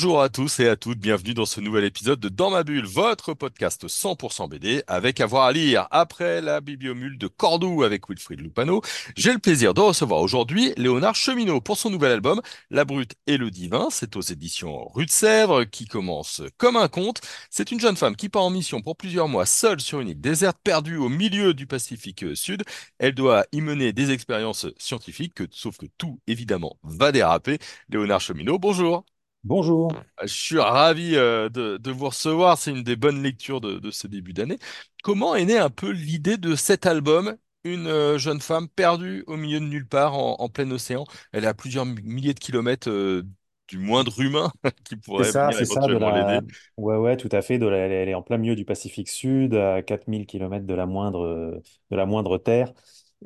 Bonjour à tous et à toutes, bienvenue dans ce nouvel épisode de Dans ma bulle, votre podcast 100% BD avec avoir à lire. Après la bibliomule de Cordoue avec Wilfried Lupano, j'ai le plaisir de recevoir aujourd'hui Léonard Cheminot pour son nouvel album La Brute et le Divin. C'est aux éditions Rue de Sèvres qui commence comme un conte. C'est une jeune femme qui part en mission pour plusieurs mois seule sur une île déserte perdue au milieu du Pacifique Sud. Elle doit y mener des expériences scientifiques, que- sauf que tout évidemment va déraper. Léonard Cheminot, bonjour. Bonjour. Je suis ravi euh, de, de vous recevoir. C'est une des bonnes lectures de, de ce début d'année. Comment est née un peu l'idée de cet album? Une euh, jeune femme perdue au milieu de nulle part en, en plein océan. Elle est à plusieurs mi- milliers de kilomètres euh, du moindre humain qui C'est pourrait ça, venir c'est ça, de éventuellement l'aider. la... Ouais, ouais, tout à fait. De la- Elle est en plein milieu du Pacifique Sud, à 4000 kilomètres de la moindre, de la moindre terre.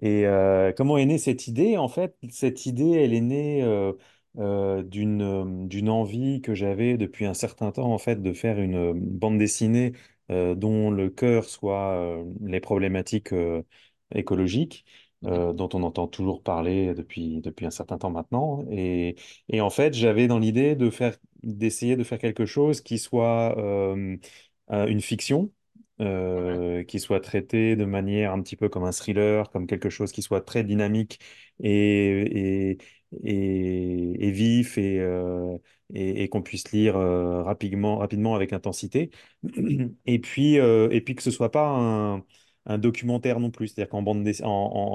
Et euh, comment est née cette idée? En fait, cette idée, elle est née euh, euh, d'une, euh, d'une envie que j'avais depuis un certain temps, en fait, de faire une euh, bande dessinée dont le cœur soit les problématiques écologiques, dont on entend toujours parler depuis, depuis un certain temps maintenant. Et Et en fait, j'avais dans l'idée de faire, d'essayer de faire quelque chose qui soit une fiction, euh, qui soit traitée de manière un petit peu comme un thriller, comme quelque chose qui soit très dynamique et, et, et, vif et, euh, et, et qu'on puisse lire euh, rapidement, rapidement avec intensité. Et puis, euh, et puis que ce soit pas un documentaire non plus. C'est-à-dire qu'en bande en,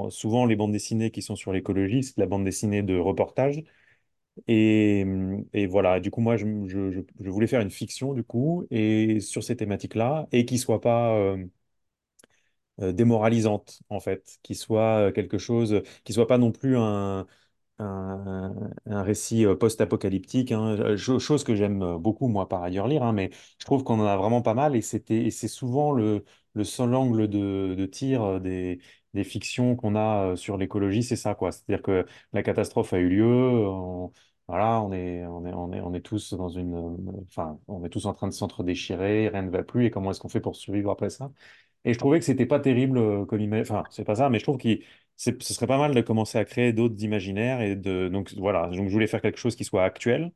en- souvent les bandes dessinées qui sont sur l'écologie, c'est la bande dessinée de reportage. Et, et voilà, du coup, moi, je, je- voulais faire une fiction, du coup, et sur ces thématiques-là, et qui soit pas démoralisante, en fait, qui soit quelque chose, qui soit pas non plus un, un, récit euh, post-apocalyptique, hein, euh, cho- chose que j'aime euh, beaucoup, moi, par ailleurs, lire, hein, mais je trouve qu'on en a vraiment pas mal, et c'était, c'est souvent le, seul angle de, tir des, fictions qu'on a sur l'écologie, c'est ça, quoi. C'est-à-dire que la catastrophe a eu lieu, on, voilà, on est, on est, on est, on est tous dans une, enfin, on est tous en train de s'entre-déchirer, rien ne va plus, et comment est-ce qu'on fait pour survivre après ça? Et je trouvais que c'était pas terrible comme image. Enfin, c'est pas ça, mais je trouve que ce serait pas mal de commencer à créer d'autres imaginaires. Et de, donc voilà, donc je voulais faire quelque chose qui soit actuel,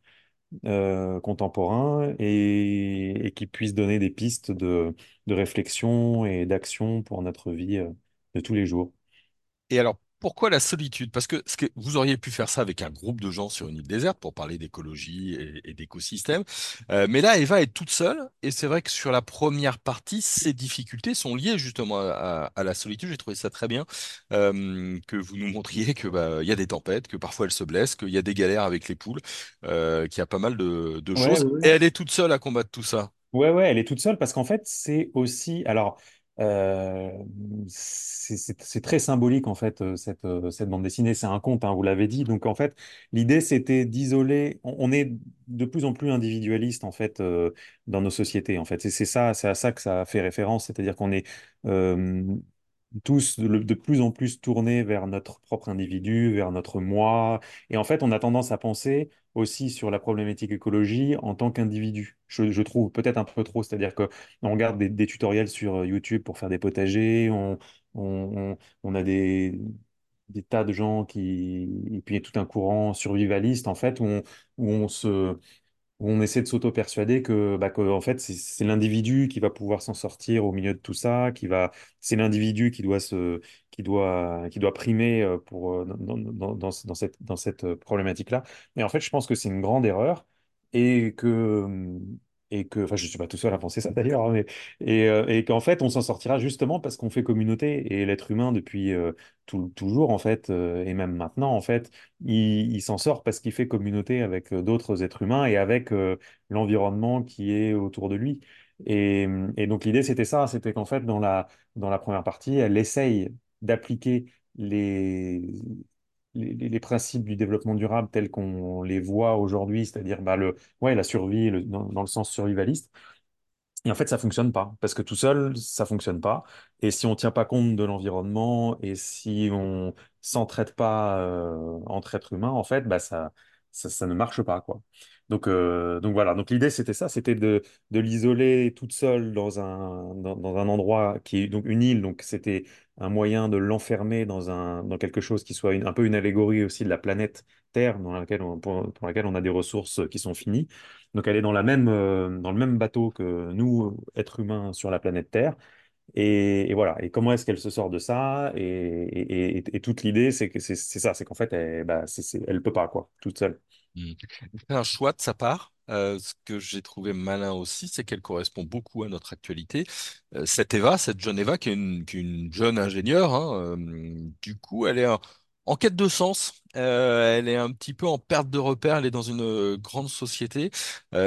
euh, contemporain et, et qui puisse donner des pistes de, de réflexion et d'action pour notre vie euh, de tous les jours. Et alors, pourquoi la solitude? Parce que, ce que vous auriez pu faire ça avec un groupe de gens sur une île déserte pour parler d'écologie et, et d'écosystème. Euh, mais là, Eva est toute seule. Et c'est vrai que sur la première partie, ses difficultés sont liées justement à, la solitude. J'ai trouvé ça très bien euh, que vous nous montriez que bah, y a des tempêtes, que parfois elle se blesse, qu'il y a des galères avec les poules, euh, qu'il y a pas mal de, de Ouais, choses. ouais, Et elle est toute seule à combattre tout ça. Ouais, ouais, elle est toute seule parce qu'en fait, c'est aussi. Alors, euh, c'est très symbolique, en fait, euh, cette, euh, cette bande dessinée. C'est un conte, hein, vous l'avez dit. Donc, en fait, l'idée, c'était d'isoler. On, est de plus en plus individualiste, en fait, dans nos sociétés. En fait, c'est ça, c'est à ça que ça fait référence. C'est-à-dire qu'on est tous de, de plus en plus tournés vers notre propre individu, vers notre moi. Et en fait, on a tendance à penser aussi sur la problématique écologie en tant qu'individu. Je, trouve peut-être un peu trop, c'est-à-dire que on regarde des, tutoriels sur euh, YouTube pour faire des potagers, on, on, a des, tas de gens qui... Et puis il y a tout un courant survivaliste, en fait, où on, où on se où on essaie de s'auto-persuader que, bah, que, en fait, c'est l'individu qui va pouvoir s'en sortir au milieu de tout ça, qui va, c'est l'individu qui doit se, qui doit, qui doit primer euh, pour, euh, dans, dans, cette, dans cette euh, problématique-là. Mais en fait, je pense que c'est une grande erreur et que, et que, enfin, je suis pas tout seul à penser ça d'ailleurs, hein, mais, et, et qu'en fait, on s'en sortira justement parce qu'on fait communauté et l'être humain depuis tout- toujours, en fait, et même maintenant, en fait, il, il s'en sort parce qu'il fait communauté avec d'autres êtres humains et avec l'environnement qui est autour de lui. Et, et donc l'idée, c'était ça, c'était qu'en fait, dans la, dans la première partie, elle essaye d'appliquer les, les, principes du développement durable tels qu'on les voit aujourd'hui, c'est-à-dire bah, le, ouais, la survie le- dans, dans le sens survivaliste. Et en fait, ça fonctionne pas, parce que tout seul, ça fonctionne pas. Et si on tient pas compte de l'environnement et si on s'entraide pas euh, entre êtres humains, en fait, bah ça, ça, ça ne marche pas, quoi. Donc, euh, donc voilà, donc l'idée c'était ça, c'était de, de l'isoler toute seule dans un, dans, un endroit qui est donc une île, donc c'était un moyen de l'enfermer dans dans quelque chose qui soit une- un peu une allégorie aussi de la planète Terre, dans laquelle pour, laquelle on a des ressources qui sont finies. Donc elle est dans la même, euh, dans le même bateau que nous, êtres humains sur la planète Terre. Et, voilà. Et comment est-ce qu'elle se sort de ça? Et, et, toute l'idée, c'est que c'est ça, c'est qu'en fait, elle, bah, peut pas, quoi, toute seule. C'est un choix de sa part. Euh, ce que j'ai trouvé malin aussi, c'est qu'elle correspond beaucoup à notre actualité. Euh, cette Eva, cette jeune Eva, qui est une, jeune ingénieure, hein, euh, du coup, elle est en, en quête de sens. Elle est un petit peu en perte de repère. Elle est dans une grande société.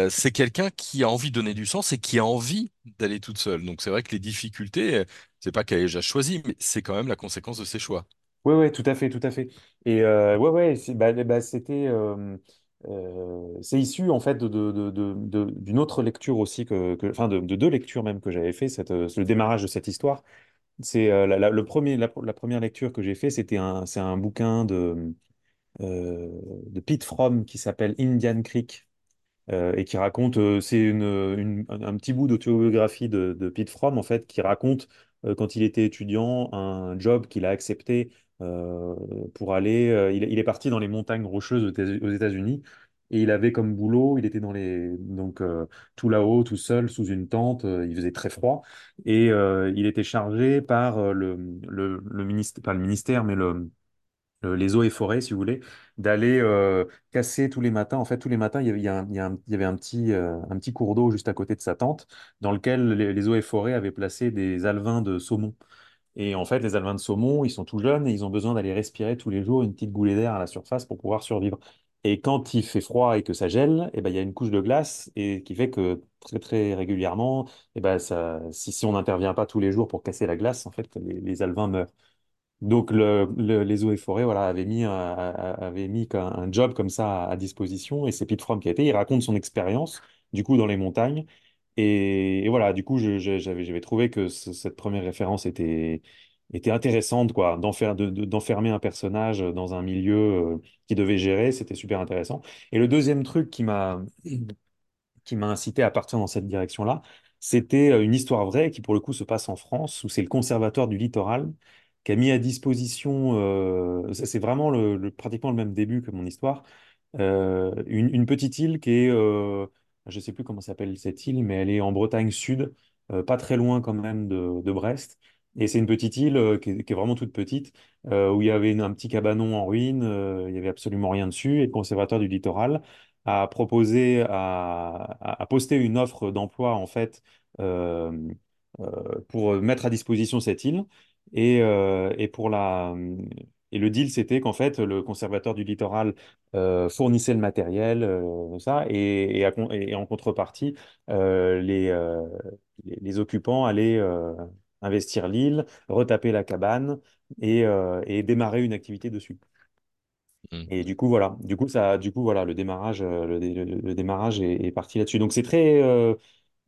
C'est quelqu'un qui a envie de donner du sens et qui a envie d'aller toute seule. Donc c'est vrai que les difficultés, c'est pas qu'elle ait déjà choisi, mais c'est quand même la conséquence de ses choix. Ouais, ouais, tout à fait, tout à fait. Et euh, ouais, ouais, c'est- bah, bah, c'était, euh, euh, c'est issu en fait de, de- de- de- d'une autre lecture aussi que, que- enfin de, de deux lectures même que j'avais fait, cette, euh, le démarrage de cette histoire. C'est euh, la, la- le premier, la, la première lecture que j'ai fait, c'était un, c'est un bouquin de, euh, de Pete Fromm qui s'appelle Indian Creek. euh, et qui raconte, euh, c'est une, une- un un petit bout d'autobiographie de, de Pete Fromm, en fait, qui raconte euh, quand il était étudiant un job qu'il a accepté pour aller. euh, il, est parti dans les montagnes rocheuses aux États- aux États-Unis et il avait comme boulot, il était dans les, donc euh, tout là-haut, tout seul, sous une tente, euh, il faisait très froid et euh, il était chargé par euh, le, le, le ministère, pas le ministère, mais le euh, les eaux et forêts, si vous voulez, d'aller euh, casser tous les matins. En fait, tous les matins, il y avait, un, il y avait un petit, euh, un petit cours d'eau juste à côté de sa tente, dans lequel les, les eaux et forêts avaient placé des alevins de saumon. Et en fait, les alevins de saumon, ils sont tout jeunes et ils ont besoin d'aller respirer tous les jours une petite goulée d'air à la surface pour pouvoir survivre. Et quand il fait froid et que ça gèle, eh ben, il y a une couche de glace et qui fait que très très régulièrement, eh ben, si, on n'intervient pas tous les jours pour casser la glace, en fait, les, les alevins meurent. Donc le, le- les eaux et forêts voilà, avaient mis, mis un, un job comme ça à, à disposition et c'est Pete Fromm qui a été. Il raconte son expérience du coup dans les montagnes et, voilà du coup j'avais trouvé que ce- cette première référence était intéressante quoi d'enfer- de- de- d'enfermer un personnage dans un milieu euh, qui devait gérer c'était super intéressant. Et le deuxième truc qui m'a incité à partir dans cette direction-là, c'était euh, une histoire vraie qui, pour le coup, se passe en France, où c'est le Conservatoire du littoral qui a mis à disposition, euh, c'est vraiment pratiquement le même début que mon histoire, euh, une, petite île qui est, je ne sais plus comment s'appelle cette île, mais elle est en Bretagne Sud, euh, pas très loin quand même de, Brest. Et c'est une petite île euh, qui est, vraiment toute petite, euh, où il y avait un petit cabanon en ruine, il y avait absolument rien dessus, et le Conservatoire du littoral a proposé, à, poster une offre d'emploi en fait pour mettre à disposition cette île. Et pour la, et le deal, c'était qu'en fait, le conservateur du littoral euh, fournissait le matériel, euh, ça, et, et, à con- et en contrepartie, euh, les, euh, les, les occupants allaient investir l'île, retaper la cabane et, et démarrer une activité dessus. Et du coup, voilà. Du coup, ça, du coup, voilà, le démarrage, le, dé- le- le démarrage est, est parti là-dessus. Donc, c'est très,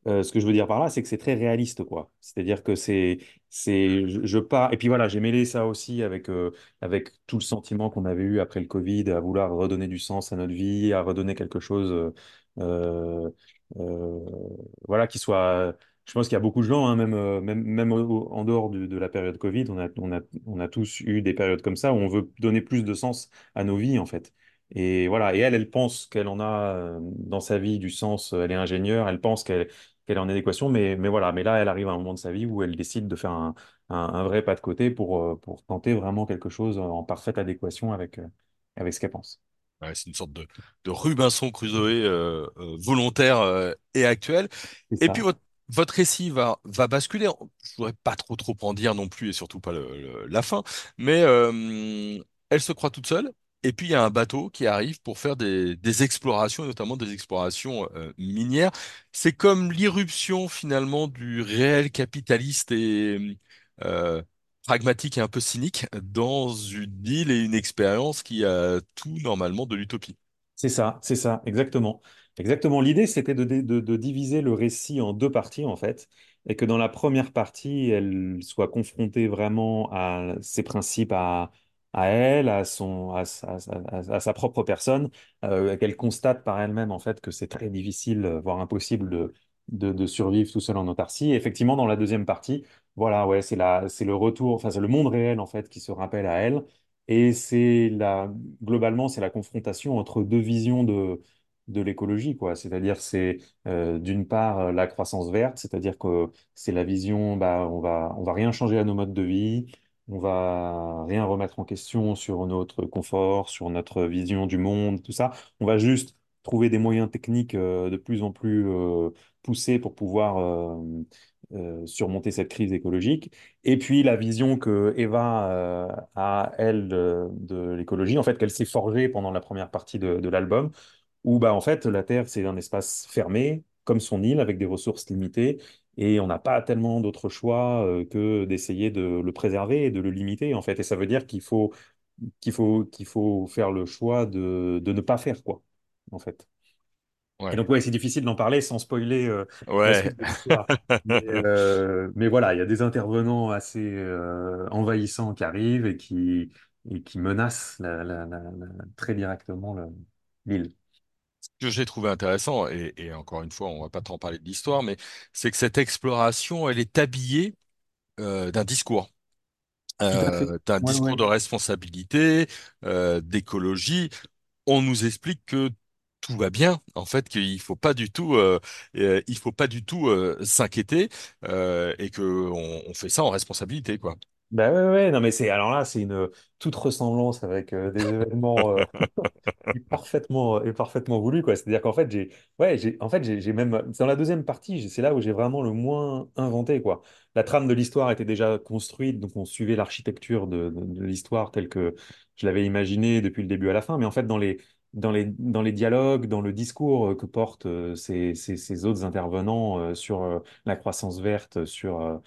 euh, ce que je veux dire par là, c'est que c'est très réaliste, quoi. C'est-à-dire que c'est, c'est, je, je pars. Et puis voilà, j'ai mêlé ça aussi avec, euh, avec tout le sentiment qu'on avait eu après le Covid, à vouloir redonner du sens à notre vie, à redonner quelque chose, euh, voilà, qui soit. Je pense qu'il y a beaucoup de gens, hein, même, même, même au- en dehors du- de la période Covid, on a, on a, on a tous eu des périodes comme ça où on veut donner plus de sens à nos vies, en fait. Et voilà, et elle, elle pense qu'elle en a dans sa vie du sens, elle est ingénieure, elle pense qu'elle qu'elle est en adéquation, mais, mais voilà, mais là, elle arrive à un moment de sa vie où elle décide de faire un, un, un vrai pas de côté pour, euh, pour tenter vraiment quelque chose en parfaite adéquation avec, euh, avec ce qu'elle pense. Ouais, c'est une sorte de, de Robinson Crusoe euh, euh, volontaire euh, et actuel. Et puis votre, votre récit va, va basculer. Je voudrais pas trop trop en dire non plus et surtout pas le- le- la fin. Mais elle se croit toute seule. Et puis il y a un bateau qui arrive pour faire des, explorations, notamment des explorations euh, minières. C'est comme l'irruption finalement du réel capitaliste et euh, pragmatique et un peu cynique dans une île et une expérience qui a tout normalement de l'utopie. C'est ça, c'est ça, exactement. Exactement. L'idée, c'était de diviser le récit en deux parties, en fait, et que dans la première partie, elle soit confrontée vraiment à ses principes, à, à elle, à son, à, sa à sa- propre personne, euh, qu'elle constate par elle-même en fait que c'est très difficile, euh, voire impossible de, de, survivre tout seul en autarcie. Effectivement, dans la deuxième partie, voilà, ouais, c'est la, c'est le retour, enfin c'est le monde réel en fait qui se rappelle à elle. Et c'est la, globalement, c'est la confrontation entre deux visions de, de l'écologie, quoi. C'est-à-dire, c'est euh, d'une part la croissance verte, c'est-à-dire que c'est la vision, bah, on va, on va rien changer à nos modes de vie, on va rien remettre en question sur notre confort, sur notre vision du monde, tout ça. On va juste trouver des moyens techniques euh, de plus en plus euh, poussés pour pouvoir euh, surmonter cette crise écologique. Et puis la vision que Eva a, elle, de, de l'écologie, en fait, qu'elle s'est forgée pendant la première partie de, de l'album, où bah, en fait, la Terre, c'est un espace fermé, comme son île, avec des ressources limitées. Et on n'a pas tellement d'autre choix euh, que d'essayer de le préserver et de le limiter, en fait. Et ça veut dire qu'il faut, qu'il faut, qu'il faut faire le choix de, de ne pas faire, quoi, en fait. Et donc, ouais, c'est difficile d'en parler sans spoiler euh, Ouais. Mais, euh, mais voilà, il y a des intervenants assez euh, envahissants qui arrivent et qui, et qui menacent la- la- la- la- très directement le- l'île. Ce que j'ai trouvé intéressant, et, et encore une fois, on va pas trop parler de l'histoire, mais c'est que cette exploration, elle est habillée euh, d'un discours. Euh, d'un Ouais, discours ouais. de responsabilité, euh, d'écologie. On nous explique que tout va bien, en fait, qu'il faut pas du tout, euh, il faut pas du tout s'inquiéter et que on, on fait ça en responsabilité, quoi. Bah ouais, ouais, non, mais c'est alors là, c'est une toute ressemblance avec euh, des événements euh, est parfaitement, est parfaitement voulu, quoi. C'est-à-dire qu'en fait, j'ai, ouais, j'ai, en fait, j'ai j'ai même, dans la deuxième partie, j'ai- c'est là où j'ai vraiment le moins inventé, quoi. La trame de l'histoire était déjà construite, donc on suivait l'architecture de, de, de l'histoire telle que je l'avais imaginée depuis le début à la fin. Mais en fait, dans les, dans les, dans les dialogues, dans le discours euh, que portent euh, ces, ces, ces autres intervenants euh, sur euh, la croissance verte, sur euh,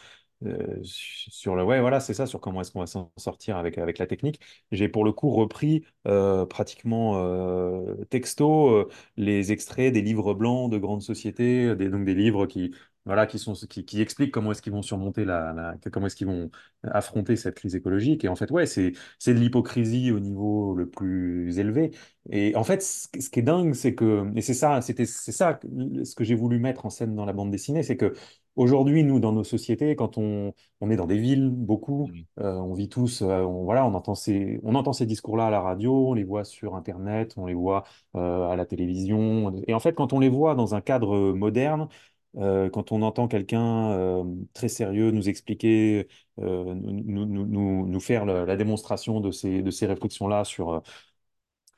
euh, sur le ouais voilà c'est ça sur comment est-ce qu'on va s'en sortir avec avec la technique j'ai pour le coup repris euh, pratiquement euh, texto les extraits des livres blancs de grandes sociétés, donc des livres qui, voilà, qui, sont, qui, expliquent comment est-ce qu'ils vont surmonter la, comment est-ce qu'ils vont affronter cette crise écologique. Et en fait, ouais, c'est, c'est de l'hypocrisie au niveau le plus élevé. Et en fait, ce, ce qui est dingue, c'est que, et c'est ça, c'était, c'est ça ce que j'ai voulu mettre en scène dans la bande dessinée, c'est que aujourd'hui, nous, dans nos sociétés, quand on, on est dans des villes, beaucoup, euh, on vit tous, euh, on, voilà, on entend ces, on entend ces discours-là à la radio, on les voit sur Internet, on les voit euh, à la télévision. Et en fait, quand on les voit dans un cadre moderne, quand on entend quelqu'un très sérieux nous expliquer, nous, nous, faire la, la démonstration de ces, de ces réflexions-là sur,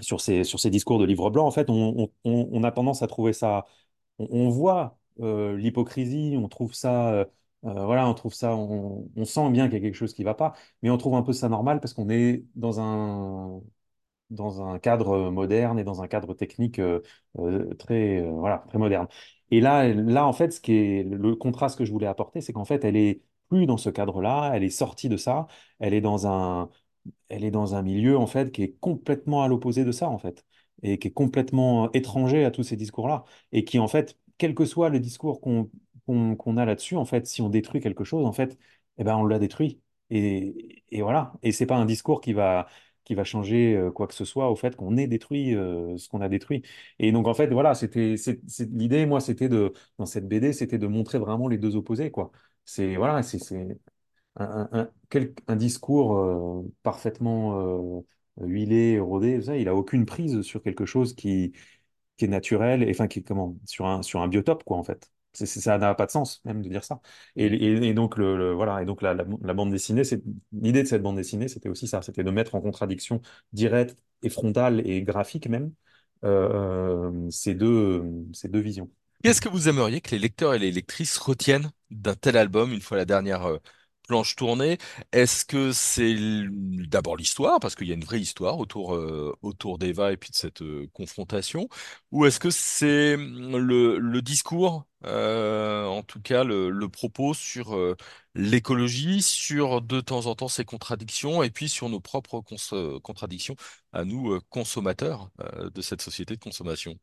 sur ces, sur ces discours de livre blanc, en fait, on, on, on a tendance à trouver ça on, voit l'hypocrisie, on trouve ça, euh, euh, voilà, on trouve ça, on, sent bien qu'il y a quelque chose qui va pas, mais on trouve un peu ça normal parce qu'on est dans un, dans un cadre moderne et dans un cadre technique euh, euh, très, euh, voilà, très moderne. Et là, là, en fait, ce qui est le contraste que je voulais apporter, c'est qu'en fait, elle est plus dans ce cadre-là, elle est sortie de ça, elle est dans un, elle est dans un milieu en fait qui est complètement à l'opposé de ça en fait et qui est complètement étranger à tous ces discours-là et qui en fait quel que soit le discours qu'on a là-dessus en fait si on détruit quelque chose en fait eh ben on l'a détruit. Et, et voilà. Et c'est pas un discours qui va changer euh, quoi que ce soit au fait qu'on ait détruit euh, ce qu'on a détruit. Et donc en fait voilà c'était l'idée moi c'était de dans cette BD c'était de montrer vraiment les deux opposés quoi. C'est voilà c'est un, discours euh, parfaitement huilé, rodé, ça, il a aucune prise sur quelque chose qui, qui est naturel, et enfin, qui, comment, sur un, sur un biotope, quoi, en fait. C'est, c'est- ça n'a pas de sens, même, de dire ça. Et, Mm. et- et donc, le, le- voilà, et donc la, la, la bande dessinée, c'est, l'idée de cette bande dessinée, c'était aussi ça, c'était de mettre en contradiction directe et frontale et graphique même euh, euh, ces deux, ces deux visions. Qu'est-ce que vous aimeriez que les lecteurs et les lectrices retiennent d'un tel album une fois la dernière euh, planche tournée? Est-ce que c'est d'abord l'histoire, parce qu'il y a une vraie histoire autour, euh, d'Eva et puis de cette euh, confrontation, ou est-ce que c'est mm, le, discours, euh, en tout cas le, propos sur l'écologie, sur de temps en temps ses contradictions, et puis sur nos propres contradictions à nous, consommateurs, de cette société de consommation?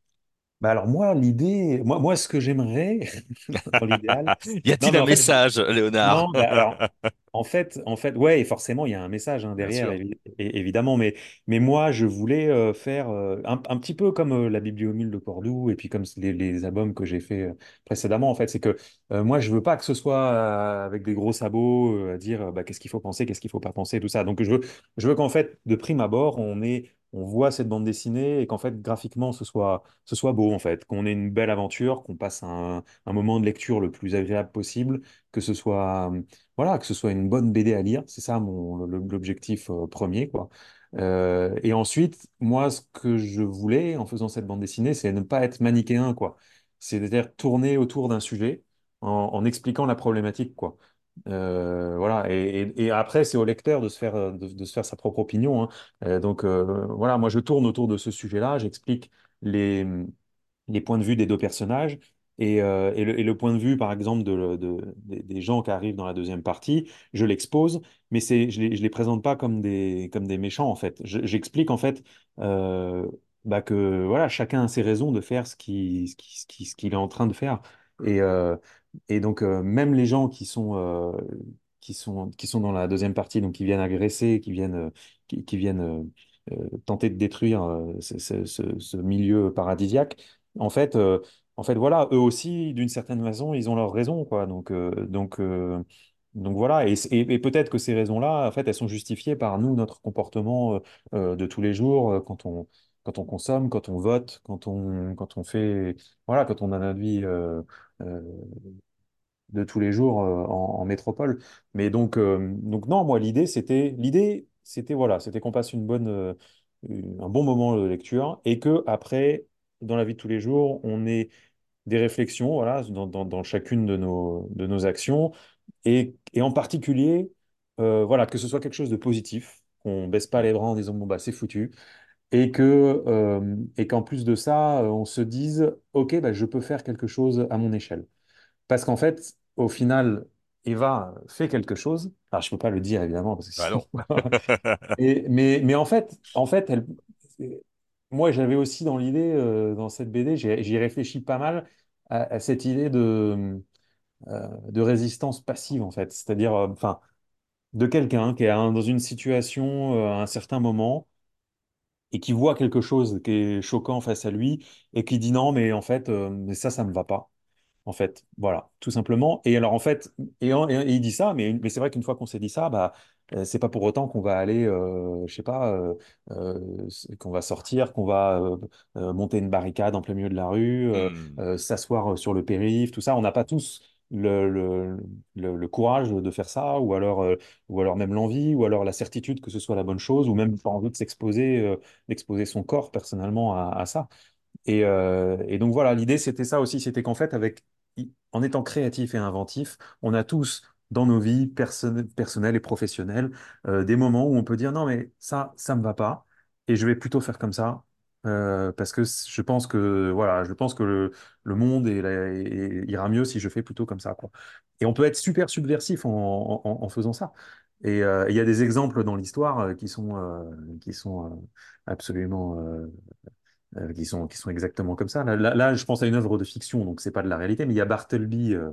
Bah alors moi, l'idée, moi, moi, ce que j'aimerais dans l'idéal, Y a-t-il un fait, message, Léonard? Non, bah alors, en fait, en fait, ouais, et forcément, il y a un message hein, derrière, évi- évidemment, mais, mais moi, je voulais euh, faire euh, un, un petit peu comme euh, la Bibliomule de Cordoue, et puis comme les, les albums que j'ai fait précédemment, en fait, c'est que moi, je veux pas que ce soit avec des gros sabots à dire bah, qu'est-ce qu'il faut penser, qu'est-ce qu'il faut pas penser, tout ça. Donc, je veux, je veux qu'en fait, de prime abord, on ait, on voit cette bande dessinée et qu'en fait, graphiquement, ce soit, ce soit beau, en fait, qu'on ait une belle aventure, qu'on passe un, moment de lecture le plus agréable possible, que ce soit voilà, que ce soit une bonne BD à lire, c'est ça mon l'objectif euh, premier, quoi. Euh, et ensuite, moi, ce que je voulais en faisant cette bande dessinée, c'est ne pas être manichéen, quoi. C'est-à-dire tourner autour d'un sujet en, en expliquant la problématique, quoi. Euh, voilà. Et, après, c'est au lecteur de se faire euh, de, se faire sa propre opinion, hein. Euh, donc voilà, moi, je tourne autour de ce sujet-là, j'explique les les points de vue des deux personnages. Et, et le, point de vue, par exemple, de, de- des gens qui arrivent dans la deuxième partie, je l'expose, mais je les, je les présente pas comme des, comme des méchants, en fait. Je- J'explique, en fait, bah, que voilà, chacun a ses raisons de faire ce qu'il qui- qui- est en train de faire. Et, et donc, euh, même les gens qui sont, euh, qui sont, qui sont dans la deuxième partie, donc qui viennent agresser, qui viennent, euh, qui, viennent tenter de détruire ce, milieu paradisiaque, en fait, en fait, voilà, eux aussi, d'une certaine façon, ils ont leurs raisons, quoi. Donc, donc, donc voilà. Et, et- peut-être que ces raisons-là, en fait, elles sont justifiées par nous, notre comportement de tous les jours, quand on, quand on consomme, quand on vote, quand on, quand on fait, voilà, quand on a notre vie de tous les jours euh, en, métropole. Mais donc, euh, donc non, moi, l'idée, c'était, l'idée, c'était voilà, c'était qu'on passe une bonne, euh, un bon moment de lecture et que après, dans la vie de tous les jours, on ait des réflexions, voilà, dans, dans- chacune de nos, de nos actions et, en particulier, euh, voilà, que ce soit quelque chose de positif, qu'on baisse pas les bras en disant bah c'est foutu et que euh, et qu'en plus de ça, euh, on se dise ok bah, je peux faire quelque chose à mon échelle. Parce qu'en fait, au final, Eva fait quelque chose. Alors, je peux pas le dire, évidemment, parce que Bah sinon... Et- mais, mais en fait, en fait elle... moi, j'avais aussi dans l'idée, euh, dans cette BD, j'y réfléchis pas mal à, à cette idée de, euh, de résistance passive, en fait. C'est-à-dire, enfin, de quelqu'un qui est dans une situation à un certain moment et qui voit quelque chose qui est choquant face à lui et qui dit non, mais en fait, euh, mais ça, ça me va pas en fait. Voilà, tout simplement. Et alors, en fait, et, en- et il dit ça, mais, mais c'est vrai qu'une fois qu'on s'est dit ça, bah, euh, c'est pas pour autant qu'on va aller, euh, je sais pas, euh, euh, qu'on va sortir, qu'on va monter une barricade en plein milieu de la rue, Hmm. s'asseoir sur le périph', tout ça. On n'a pas tous le, le, courage de faire ça, ou alors, euh, ou alors même l'envie, ou alors la certitude que ce soit la bonne chose, ou même pas de s'exposer, euh, d'exposer son corps personnellement à, ça. Et, euh, et donc voilà, l'idée c'était ça aussi, c'était qu'en fait, avec, en étant créatif et inventif, on a tous dans nos vies perso- personnelles et professionnelles des moments où on peut dire non mais ça, ça me va pas et je vais plutôt faire comme ça euh, parce que c- je pense que voilà, je pense que le, le monde ira mieux si je fais plutôt comme ça quoi. Et on peut être super subversif en, en- en faisant ça. Et euh, il y a des exemples dans l'histoire euh, qui sont, euh, qui sont euh, absolument euh, euh, qui sont, qui sont exactement comme ça. Là, là, là, je pense à une œuvre de fiction, donc c'est pas de la réalité, mais il y a Bartleby, euh,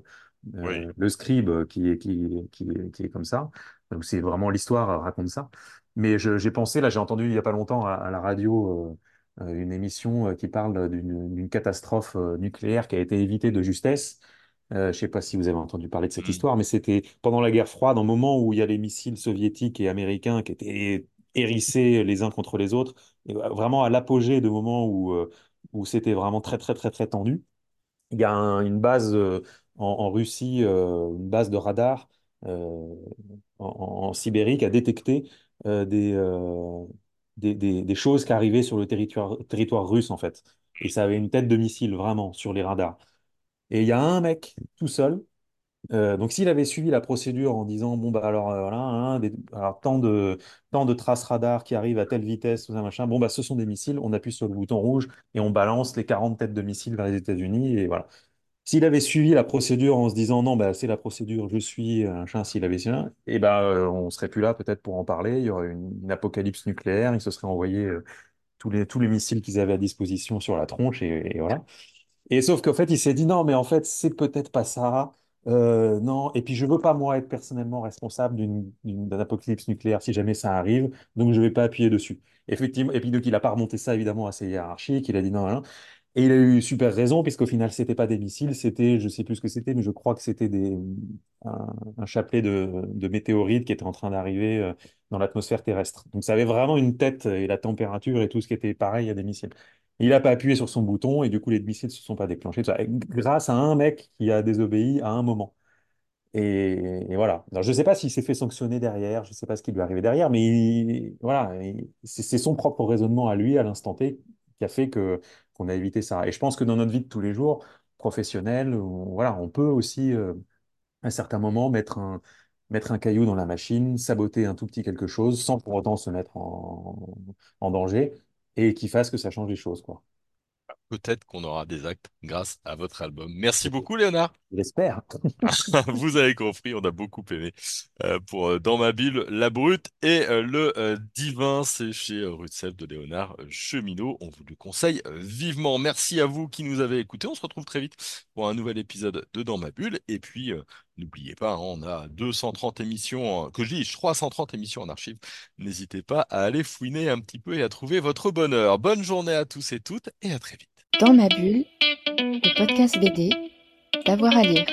Oui. euh, le scribe, euh, qui est, qui, qui, qui est comme ça. Donc c'est vraiment l'histoire euh, raconte ça. Mais je- j'ai pensé, là, j'ai entendu il y a pas longtemps à, à la radio euh, une émission euh, qui parle d'une catastrophe euh, nucléaire qui a été évitée de justesse. Euh, je sais pas si vous avez entendu parler de cette Hmm. histoire, mais c'était pendant la guerre froide, un moment où il y a les missiles soviétiques et américains qui étaient hérissés les uns contre les autres et vraiment à l'apogée de moments où, euh, où c'était vraiment très, très, très, très tendu. Il y a un- une base euh, en, en Russie, euh, une base de radar euh, en, Sibérie qui a détecté euh, des, euh, des, des- choses qui arrivaient sur le territoire, territoire russe, en fait. Et ça avait une tête de missile, vraiment, sur les radars. Et il y a un mec tout seul euh, donc, s'il avait suivi la procédure en disant, bon, bah alors, euh, voilà, hein, des- alors, tant de, tant de traces radar qui arrivent à telle vitesse, tout ça, machin, bon, bah, ce sont des missiles, on appuie sur le bouton rouge et on balance les 40 têtes de missiles vers les États-Unis, et voilà. S'il avait suivi la procédure en se disant, non, bah, c'est la procédure, je suis, euh, machin, s'il avait su, et bah, euh, on serait plus là peut-être pour en parler, il y aurait une, une apocalypse nucléaire, il se serait envoyé euh, tous les, tous les missiles qu'ils avaient à disposition sur la tronche, et, voilà. Et sauf qu'en fait, il s'est dit non, mais en fait, c'est peut-être pas ça. Euh, non, et puis je veux pas moi être personnellement responsable d'un apocalypse nucléaire si jamais ça arrive, donc je vais pas appuyer dessus. Effectivement, et puis donc il a pas remonté ça évidemment à ses hiérarchiques, il a dit non, non. Et il a eu super raison, puisqu'au final, c'était pas des missiles, c'était, je sais plus ce que c'était, mais je crois que c'était des, un, un chapelet de, de météorites qui était en train d'arriver euh, dans l'atmosphère terrestre. Donc ça avait vraiment une tête et la température et tout ce qui était pareil à des missiles. Il n'a pas appuyé sur son bouton et du coup les missiles ne se sont pas déclenchés. grâce à un mec qui a désobéi à un moment. Et, voilà. Je ne sais pas s'il s'est fait sanctionner derrière, je ne sais pas ce qui lui est arrivé derrière, mais il- voilà, il- c'est c'est son propre raisonnement à lui, à l'instant T, qui a fait que qu'on a évité ça. Et je pense que dans notre vie de tous les jours, professionnelle, on, voilà, on peut aussi, euh, à un certain moment, mettre un, mettre un caillou dans la machine, saboter un tout petit quelque chose, sans pour autant se mettre en, en danger, et qui fasse que ça change les choses, quoi. Peut-être qu'on aura des actes grâce à votre album. Merci beaucoup, Léonard. Je l'espère. Vous avez compris, on a beaucoup aimé. Euh, pour euh, Dans ma bulle, La Brute et euh, le Divin, c'est chez Rue de Léonard Cheminot. On vous le conseille vivement. Merci à vous qui nous avez écoutés. On se retrouve très vite pour un nouvel épisode de Dans ma bulle. Et puis, N'oubliez pas, hein, on a 230 émissions, que je dis 330 émissions en archive. N'hésitez pas à aller fouiner un petit peu et à trouver votre bonheur. Bonne journée à tous et toutes et à très vite. Dans ma bulle, le podcast BD, d'avoir à lire.